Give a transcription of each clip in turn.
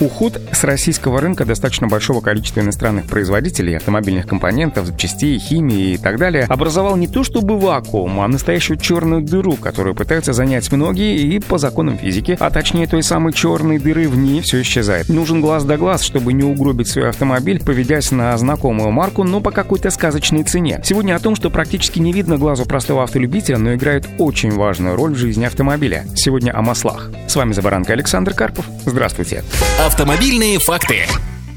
Уход с российского рынка достаточно большого количества иностранных производителей автомобильных компонентов, запчастей, химии и так далее образовал не то чтобы вакуум, а настоящую черную дыру, которую пытаются занять многие и по законам физики, а точнее той самой черной дыры в ней все исчезает. Нужен глаз да глаз, чтобы не угробить свой автомобиль, поведясь на знакомую марку, но по какой-то сказочной цене. Сегодня о том, что практически не видно глазу простого автолюбителя, но играет очень важную роль в жизни автомобиля. Сегодня о маслах. С вами Забаранка Александр Карпов. Здравствуйте. Автомобильные факты.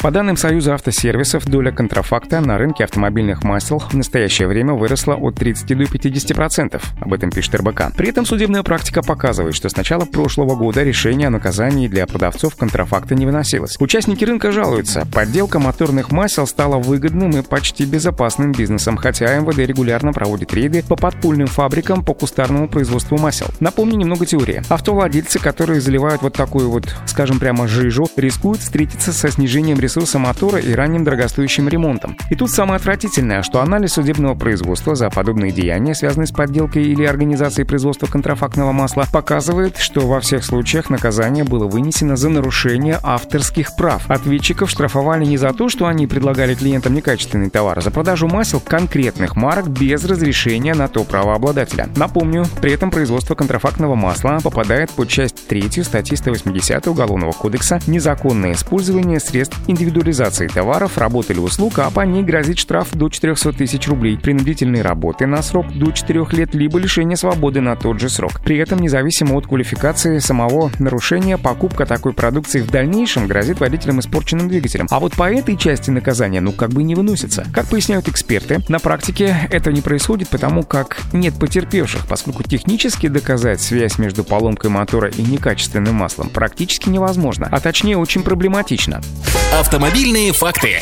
По данным Союза автосервисов, доля контрафакта на рынке автомобильных масел в настоящее время выросла от 30 до 50%. Об этом пишет РБК. При этом судебная практика показывает, что с начала прошлого года решение о наказании для продавцов контрафакта не выносилось. Участники рынка жалуются. Подделка моторных масел стала выгодным и почти безопасным бизнесом, хотя МВД регулярно проводит рейды по подпольным фабрикам по кустарному производству масел. Напомню немного теории. Автовладельцы, которые заливают вот такую вот, скажем прямо, жижу, рискуют встретиться со снижением ресурса мотора и ранним дорогостоящим ремонтом. И тут самое отвратительное, что анализ судебного производства за подобные деяния, связанные с подделкой или организацией производства контрафактного масла, показывает, что во всех случаях наказание было вынесено за нарушение авторских прав. Ответчиков штрафовали не за то, что они предлагали клиентам некачественный товар, а за продажу масел конкретных марок без разрешения на то правообладателя. Напомню, при этом производство контрафактного масла попадает под часть 3 статьи 180 Уголовного кодекса «Незаконное использование средств индивидуализации товаров, работ или услуг, а ней грозит штраф до 400 тысяч рублей, принудительной работы на срок до 4 лет, либо лишение свободы на тот же срок. При этом, независимо от квалификации самого нарушения, покупка такой продукции в дальнейшем грозит водителям испорченным двигателем. А вот по этой части наказания, ну, как бы не выносится. Как поясняют эксперты, на практике это не происходит, потому как нет потерпевших, поскольку технически доказать связь между поломкой мотора и некачественным маслом практически невозможно, а точнее очень проблематично. Автомобильные факты.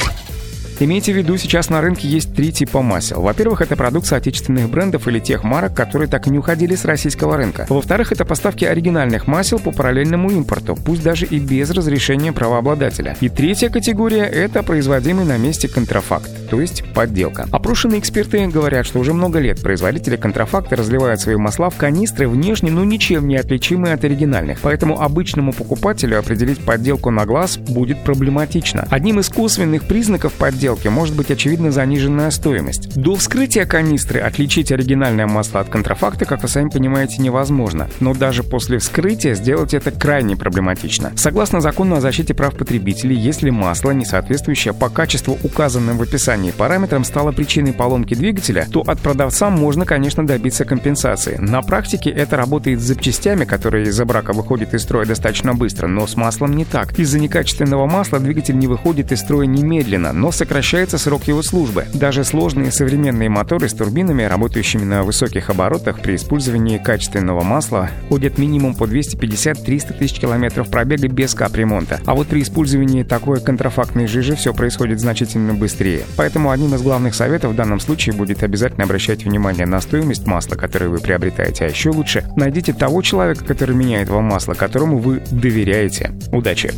Имейте в виду, сейчас на рынке есть три типа масел. Во-первых, это продукция отечественных брендов или тех марок, которые так и не уходили с российского рынка. Во-вторых, это поставки оригинальных масел по параллельному импорту, пусть даже и без разрешения правообладателя. И третья категория – это производимый на месте контрафакт, то есть подделка. Опрошенные эксперты говорят, что уже много лет производители контрафакта разливают свои масла в канистры внешне, ну ничем не отличимые от оригинальных. Поэтому обычному покупателю определить подделку на глаз будет проблематично. Одним из косвенных признаков подделки подделки может быть очевидно заниженная стоимость. До вскрытия канистры отличить оригинальное масло от контрафакта, как вы сами понимаете, невозможно. Но даже после вскрытия сделать это крайне проблематично. Согласно закону о защите прав потребителей, если масло, не соответствующее по качеству указанным в описании параметрам, стало причиной поломки двигателя, то от продавца можно, конечно, добиться компенсации. На практике это работает с запчастями, которые из-за брака выходят из строя достаточно быстро, но с маслом не так. Из-за некачественного масла двигатель не выходит из строя немедленно, но сокращается сокращается срок его службы. Даже сложные современные моторы с турбинами, работающими на высоких оборотах при использовании качественного масла, ходят минимум по 250-300 тысяч километров пробега без капремонта. А вот при использовании такой контрафактной жижи все происходит значительно быстрее. Поэтому одним из главных советов в данном случае будет обязательно обращать внимание на стоимость масла, которое вы приобретаете. А еще лучше найдите того человека, который меняет вам масло, которому вы доверяете. Удачи!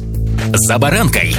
«За баранкой»